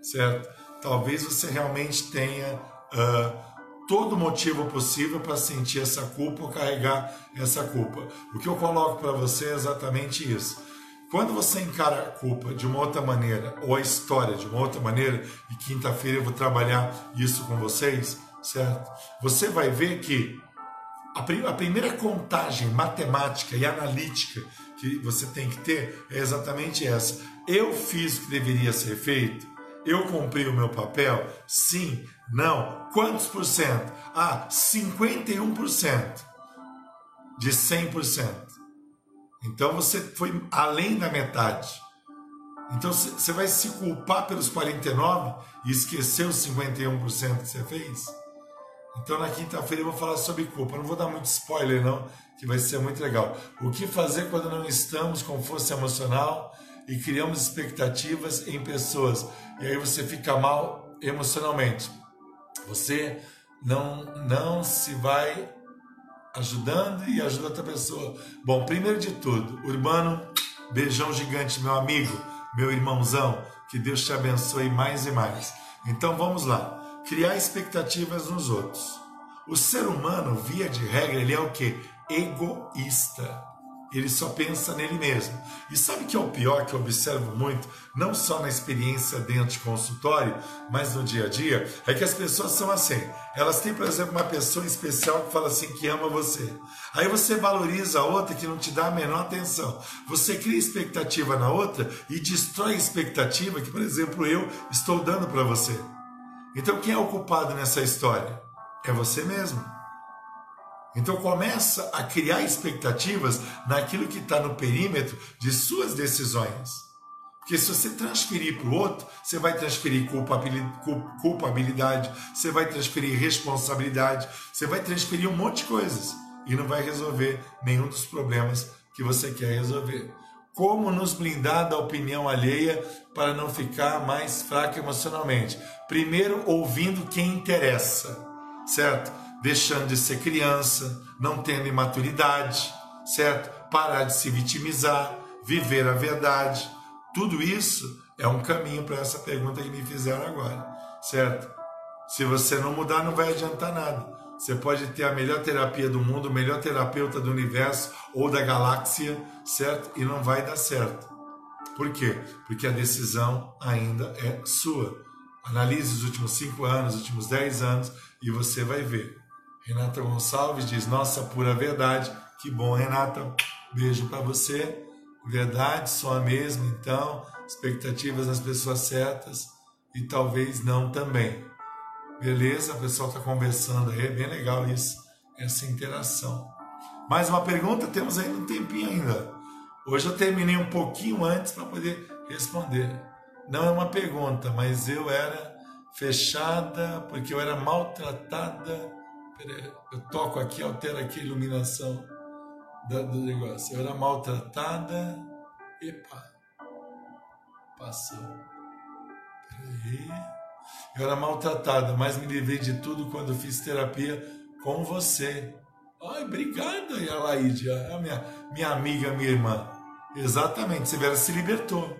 certo? Talvez você realmente tenha uh, todo motivo possível para sentir essa culpa ou carregar essa culpa. O que eu coloco para você é exatamente isso. Quando você encara a culpa de uma outra maneira, ou a história de uma outra maneira, e quinta-feira eu vou trabalhar isso com vocês, certo? Você vai ver que a, primeira contagem matemática e analítica que você tem que ter é exatamente essa. Eu fiz o que deveria ser feito? Eu cumpri o meu papel? Sim, não. Quantos por cento? Ah, 51% de 100%. Então você foi além da metade. Então você vai se culpar pelos 49 e esquecer os 51% que você fez? Então na quinta-feira eu vou falar sobre culpa. Não vou dar muito spoiler não, que vai ser muito legal. O que fazer quando não estamos com força emocional e criamos expectativas em pessoas e aí você fica mal emocionalmente. Você não não se vai ajudando e ajuda outra pessoa. Bom, primeiro de tudo, Urbano, beijão gigante, meu amigo, meu irmãozão, que Deus te abençoe mais e mais. Então vamos lá criar expectativas nos outros. O ser humano, via de regra, ele é o que? Egoísta. Ele só pensa nele mesmo. E sabe que é o pior que eu observo muito, não só na experiência dentro de consultório, mas no dia a dia, é que as pessoas são assim. Elas têm, por exemplo, uma pessoa especial que fala assim que ama você. Aí você valoriza a outra que não te dá a menor atenção. Você cria expectativa na outra e destrói a expectativa que, por exemplo, eu estou dando para você. Então quem é o culpado nessa história? É você mesmo. Então começa a criar expectativas naquilo que está no perímetro de suas decisões. Porque se você transferir para o outro, você vai transferir culpabilidade, você vai transferir responsabilidade, você vai transferir um monte de coisas e não vai resolver nenhum dos problemas que você quer resolver. Como nos blindar da opinião alheia para não ficar mais fraco emocionalmente? Primeiro, ouvindo quem interessa, certo? Deixando de ser criança, não tendo imaturidade, certo? Parar de se vitimizar, viver a verdade. Tudo isso é um caminho para essa pergunta que me fizeram agora, certo? Se você não mudar, não vai adiantar nada. Você pode ter a melhor terapia do mundo, o melhor terapeuta do universo ou da galáxia, certo? E não vai dar certo. Por quê? Porque a decisão ainda é sua. Analise os últimos cinco anos, os últimos dez anos e você vai ver. Renata Gonçalves diz: Nossa pura verdade. Que bom, Renata. Beijo para você. Verdade só a mesma, então. Expectativas das pessoas certas e talvez não também. Beleza, o pessoal está conversando aí, é bem legal isso, essa interação. Mais uma pergunta? Temos ainda um tempinho ainda. Hoje eu terminei um pouquinho antes para poder responder. Não é uma pergunta, mas eu era fechada porque eu era maltratada. Peraí, eu toco aqui, altera aqui a iluminação do negócio. Eu era maltratada. Epa, passou. Peraí. Eu era maltratada, mas me livrei de tudo quando fiz terapia com você. Ai, obrigada, Alaide, a minha, minha amiga, minha irmã. Exatamente, você se libertou,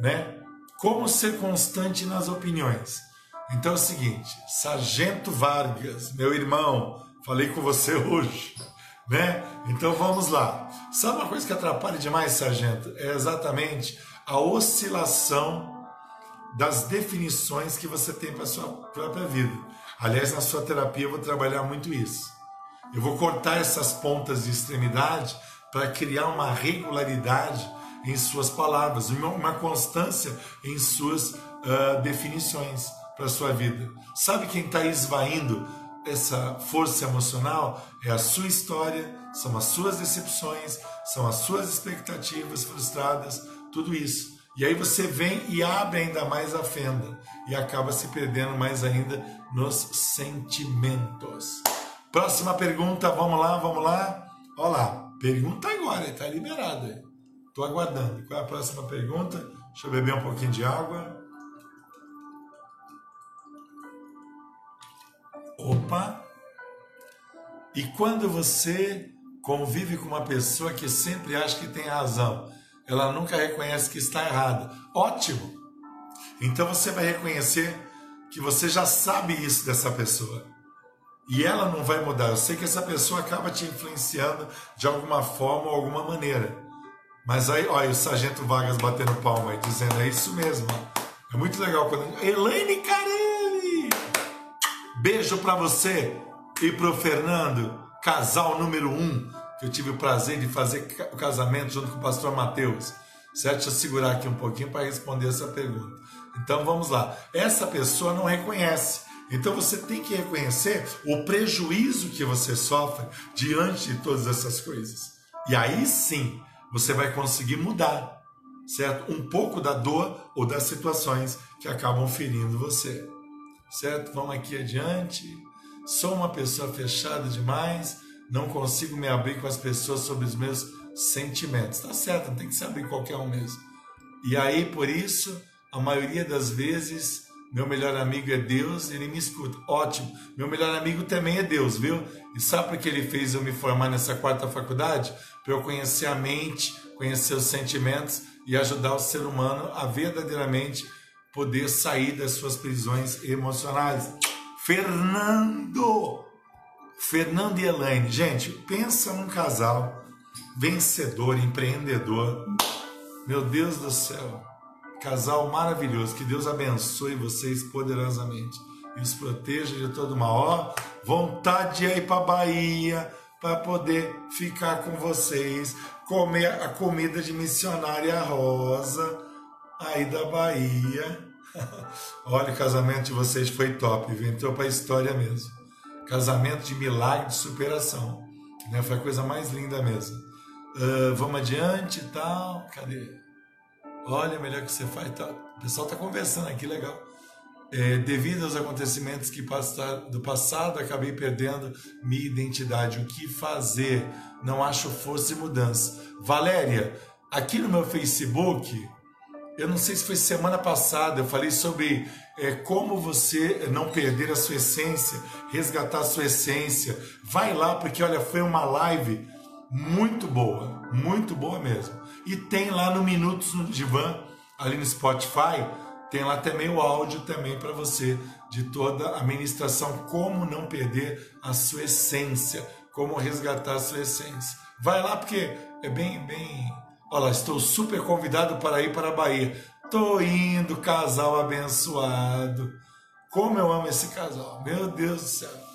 né? Como ser constante nas opiniões. Então é o seguinte, Sargento Vargas, meu irmão, falei com você hoje, né? Então vamos lá. Sabe uma coisa que atrapalha demais, Sargento? É exatamente a oscilação das definições que você tem para a sua própria vida. Aliás, na sua terapia eu vou trabalhar muito isso. Eu vou cortar essas pontas de extremidade para criar uma regularidade em suas palavras, uma constância em suas uh, definições para a sua vida. Sabe quem está esvaindo essa força emocional? É a sua história, são as suas decepções, são as suas expectativas frustradas, tudo isso. E aí você vem e abre ainda mais a fenda e acaba se perdendo mais ainda nos sentimentos. Próxima pergunta, vamos lá, vamos lá. Olha lá, pergunta agora, está liberado. Estou aguardando. Qual é a próxima pergunta? Deixa eu beber um pouquinho de água. Opa! E quando você convive com uma pessoa que sempre acha que tem razão, ela nunca reconhece que está errada. Ótimo! Então você vai reconhecer que você já sabe isso dessa pessoa. E ela não vai mudar. Eu sei que essa pessoa acaba te influenciando de alguma forma ou alguma maneira. Mas aí, olha, o Sargento Vargas batendo palma aí, dizendo, é isso mesmo. É muito legal quando. Elaine Carelli! Beijo para você e pro Fernando, casal número um, que eu tive o prazer de fazer o casamento junto com o pastor Mateus. Certo? Deixa eu segurar aqui um pouquinho para responder essa pergunta. Então vamos lá. Essa pessoa não reconhece. Então você tem que reconhecer o prejuízo que você sofre diante de todas essas coisas. E aí sim, você vai conseguir mudar, certo? Um pouco da dor ou das situações que acabam ferindo você, certo? Vamos aqui adiante. Sou uma pessoa fechada demais, não consigo me abrir com as pessoas sobre os meus sentimentos. Tá certo, não tem que se abrir qualquer um mesmo. E aí, por isso, a maioria das vezes, meu melhor amigo é Deus, ele me escuta. Ótimo. Meu melhor amigo também é Deus, viu? E sabe por que ele fez eu me formar nessa quarta faculdade? Para eu conhecer a mente, conhecer os sentimentos e ajudar o ser humano a verdadeiramente poder sair das suas prisões emocionais. Fernando! Fernando e Elaine, gente, pensa num casal vencedor, empreendedor. Meu Deus do céu, casal maravilhoso. Que Deus abençoe vocês poderosamente e os proteja de todo mal. Ó, vontade de ir para Bahia para poder ficar com vocês, comer a comida de missionária Rosa aí da Bahia. Olha, o casamento de vocês foi top, entrou para a história mesmo. Casamento de milagre de superação. Né? Foi a coisa mais linda mesmo. Uh, vamos adiante e tal. Cadê? Olha, melhor que você faz. Tá. O pessoal está conversando aqui, legal. É, devido aos acontecimentos que passaram, do passado, acabei perdendo minha identidade. O que fazer? Não acho força e mudança. Valéria, aqui no meu Facebook, eu não sei se foi semana passada, eu falei sobre é, como você não perder a sua essência, resgatar a sua essência. Vai lá, porque olha, foi uma live muito boa, muito boa mesmo. E tem lá no Minutos no Divã, ali no Spotify, tem lá também o áudio também para você de toda a ministração, como não perder a sua essência, como resgatar a sua essência. Vai lá porque é bem, bem. Olha, estou super convidado para ir para a Bahia. Tô indo, casal abençoado. Como eu amo esse casal, meu Deus do céu.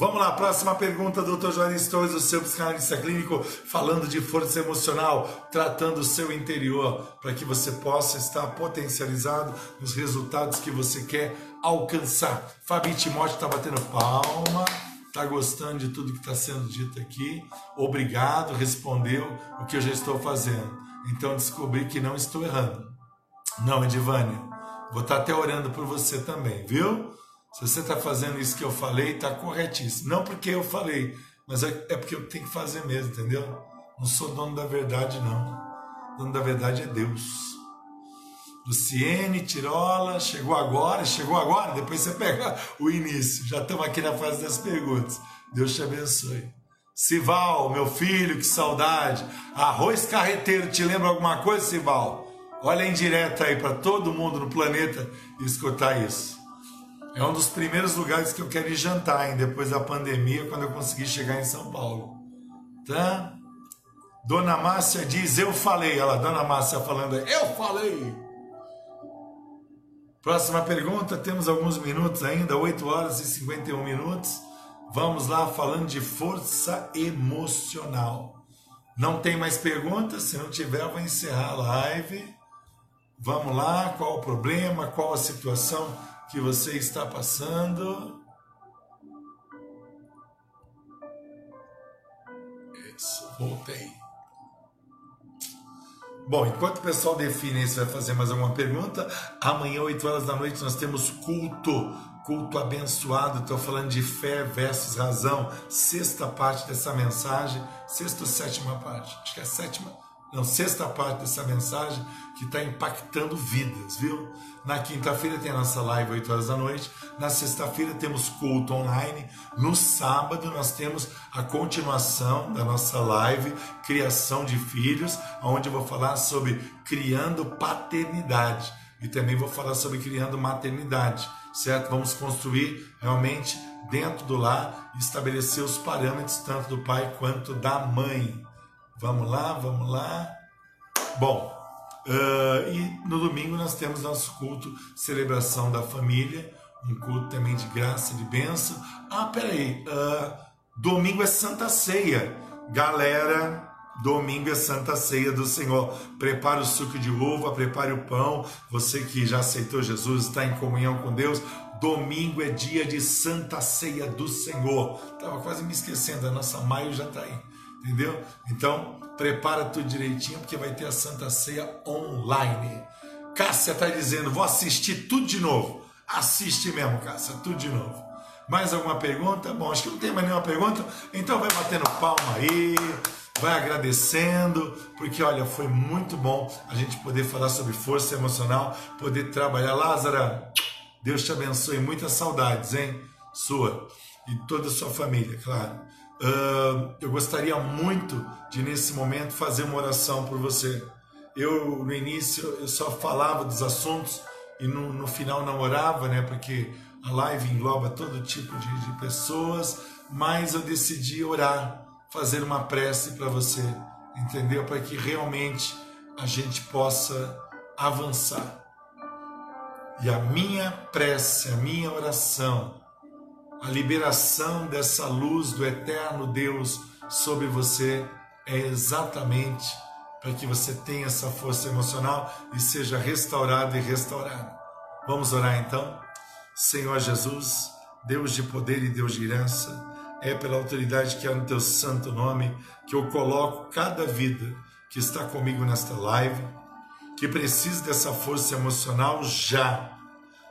Vamos lá, próxima pergunta, doutor Joanes Torres, o seu psicanalista clínico, falando de força emocional, tratando o seu interior, para que você possa estar potencializado nos resultados que você quer alcançar. Fabi Timóteo está batendo palma, está gostando de tudo que está sendo dito aqui. Obrigado, respondeu o que eu já estou fazendo. Então descobri que não estou errando. Não, Edivânia, vou estar tá até orando por você também, viu? Se você está fazendo isso que eu falei, está corretíssimo. Não porque eu falei, mas é, é, porque eu tenho que fazer mesmo, entendeu? Não sou dono da verdade, não. O dono da verdade é Deus. Luciene, Tirola, chegou agora, chegou agora, depois você pega o início. Já estamos aqui na fase das perguntas. Deus te abençoe. Sival, meu filho, que saudade. Arroz carreteiro, te lembra alguma coisa, Sival? Olha em direto aí para todo mundo no planeta escutar isso. É um dos primeiros lugares que eu quero ir jantar, hein, depois da pandemia, quando eu conseguir chegar em São Paulo. Tá? Dona Márcia diz, eu falei. Ela, Dona Márcia falando eu falei. Próxima pergunta, temos alguns minutos ainda, 8 horas e 51 minutos. Vamos lá, falando de força emocional. Não tem mais perguntas? Se não tiver, eu vou encerrar a live. Vamos lá, qual o problema, qual a situação? que você está passando. Isso, voltei. Bom, enquanto o pessoal define se vai fazer mais alguma pergunta, amanhã, 8 horas da noite, nós temos culto, culto abençoado. Estou falando de fé versus razão, sexta parte dessa mensagem, sexta ou sétima parte? Acho que é sétima, não, sexta parte dessa mensagem que está impactando vidas, viu? Na quinta-feira tem a nossa live 8 horas da noite. Na sexta-feira temos culto online. No sábado nós temos a continuação da nossa live Criação de Filhos, onde eu vou falar sobre criando paternidade e também vou falar sobre criando maternidade, certo? Vamos construir realmente dentro do lar estabelecer os parâmetros tanto do pai quanto da mãe. Vamos lá, vamos lá. Bom, Uh, e no domingo nós temos nosso culto, celebração da família, um culto também de graça de bênção. Ah, peraí, uh, domingo é Santa Ceia. Galera, domingo é Santa Ceia do Senhor. Prepare o suco de uva, prepare o pão. Você que já aceitou Jesus, está em comunhão com Deus. Domingo é dia de Santa Ceia do Senhor. Estava quase me esquecendo, a nossa maio já está aí. Entendeu? Então, prepara tudo direitinho, porque vai ter a Santa Ceia online. Cássia está dizendo, vou assistir tudo de novo. Assiste mesmo, Cássia, tudo de novo. Mais alguma pergunta? Bom, acho que não tem mais nenhuma pergunta. Então vai batendo palma aí, vai agradecendo, porque olha, foi muito bom a gente poder falar sobre força emocional, poder trabalhar. Lázara, Deus te abençoe, muitas saudades, hein? Sua e toda a sua família, claro. Eu gostaria muito de nesse momento fazer uma oração por você. Eu no início eu só falava dos assuntos e no, no final não orava, né? Porque a live engloba todo tipo de, de pessoas, mas eu decidi orar, fazer uma prece para você, entendeu? Para que realmente a gente possa avançar. E a minha prece, a minha oração a liberação dessa luz do eterno Deus sobre você é exatamente para que você tenha essa força emocional e seja restaurado e restaurado. Vamos orar então? Senhor Jesus, Deus de poder e Deus de graça, é pela autoridade que há no teu santo nome que eu coloco cada vida que está comigo nesta live, que precisa dessa força emocional já,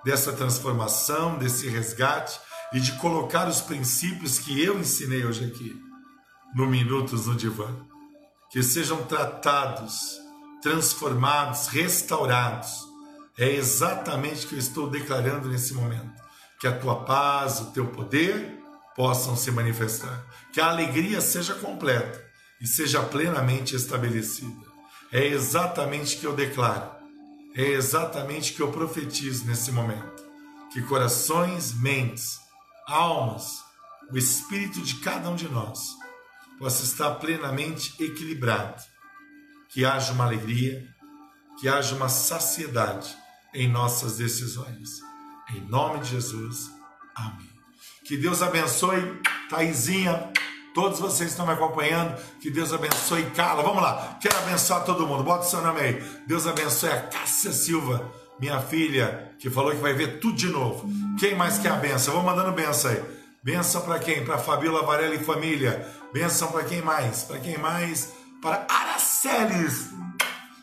dessa transformação, desse resgate e de colocar os princípios que eu ensinei hoje aqui no Minutos no Divã. Que sejam tratados, transformados, restaurados. É exatamente o que eu estou declarando nesse momento. Que a tua paz, o teu poder possam se manifestar. Que a alegria seja completa e seja plenamente estabelecida. É exatamente o que eu declaro. É exatamente o que eu profetizo nesse momento. Que corações, mentes, almas, o espírito de cada um de nós possa estar plenamente equilibrado, que haja uma alegria, que haja uma saciedade em nossas decisões. Em nome de Jesus, amém. Que Deus abençoe, Taizinha, todos vocês que estão me acompanhando, que Deus abençoe Carla. Vamos lá, quero abençoar todo mundo, bota o seu nome aí. Deus abençoe a Cássia Silva minha filha, que falou que vai ver tudo de novo. Quem mais quer a benção? Vou mandando benção aí. Benção para quem? Para Fabiola Varela e família. Benção para quem mais? Para quem mais? Para Araceles.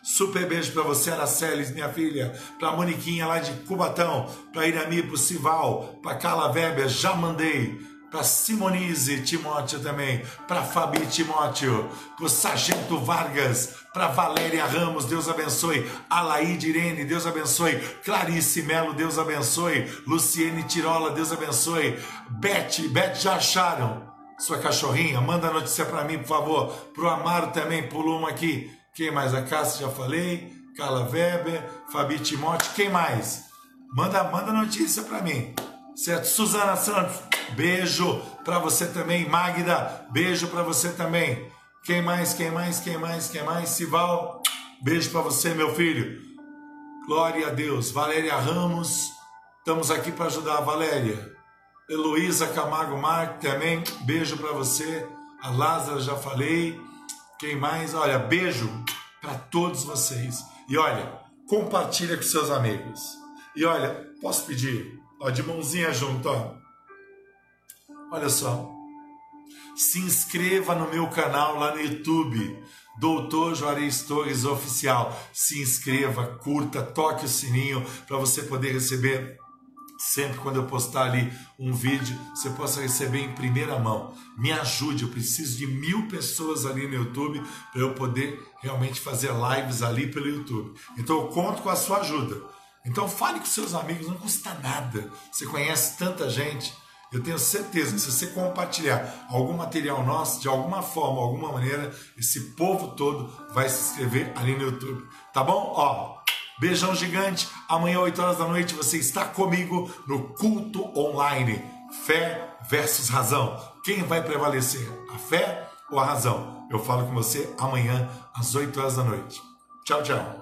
Super beijo para você, Araceles, minha filha. Para Moniquinha lá de Cubatão. Para Irami, para Sival. Para Carla Weber, já mandei para Simonize Timóteo também, para Fabi Timóteo, para o Sargento Vargas, para Valéria Ramos, Deus abençoe, Alaide Irene, Deus abençoe, Clarice Melo, Deus abençoe, Luciene Tirola, Deus abençoe, Beth, Beth já acharam sua cachorrinha? Manda a notícia para mim, por favor, para o Amaro também, pulou uma aqui, quem mais? A Cássia já falei, Carla Weber, Fabi Timóteo, quem mais? Manda, manda notícia para mim, certo? Suzana Santos, Beijo para você também, Magda. Beijo para você também. Quem mais? Quem mais? Quem mais? Quem mais? Sival. Beijo para você, meu filho. Glória a Deus. Valéria Ramos. Estamos aqui para ajudar Valéria. Heloísa Camargo Marques também. Beijo para você. A Lázara já falei. Quem mais? Olha, beijo para todos vocês. E olha, compartilha com seus amigos. E olha, posso pedir? Ó, de mãozinha junto, ó. Olha só. Se inscreva no meu canal lá no YouTube, Doutor Juarez Torres Oficial. Se inscreva, curta, toque o sininho para você poder receber sempre quando eu postar ali um vídeo, você possa receber em primeira mão. Me ajude, eu preciso de mil pessoas ali no YouTube para eu poder realmente fazer lives ali pelo YouTube. Então eu conto com a sua ajuda. Então fale com seus amigos, não custa nada. Você conhece tanta gente. Eu tenho certeza que se você compartilhar algum material nosso, de alguma forma, alguma maneira, esse povo todo vai se inscrever ali no YouTube. Tá bom? Ó, Beijão gigante. Amanhã, 8 horas da noite, você está comigo no culto online. Fé versus razão. Quem vai prevalecer? A fé ou a razão? Eu falo com você amanhã, às 8 horas da noite. Tchau, tchau.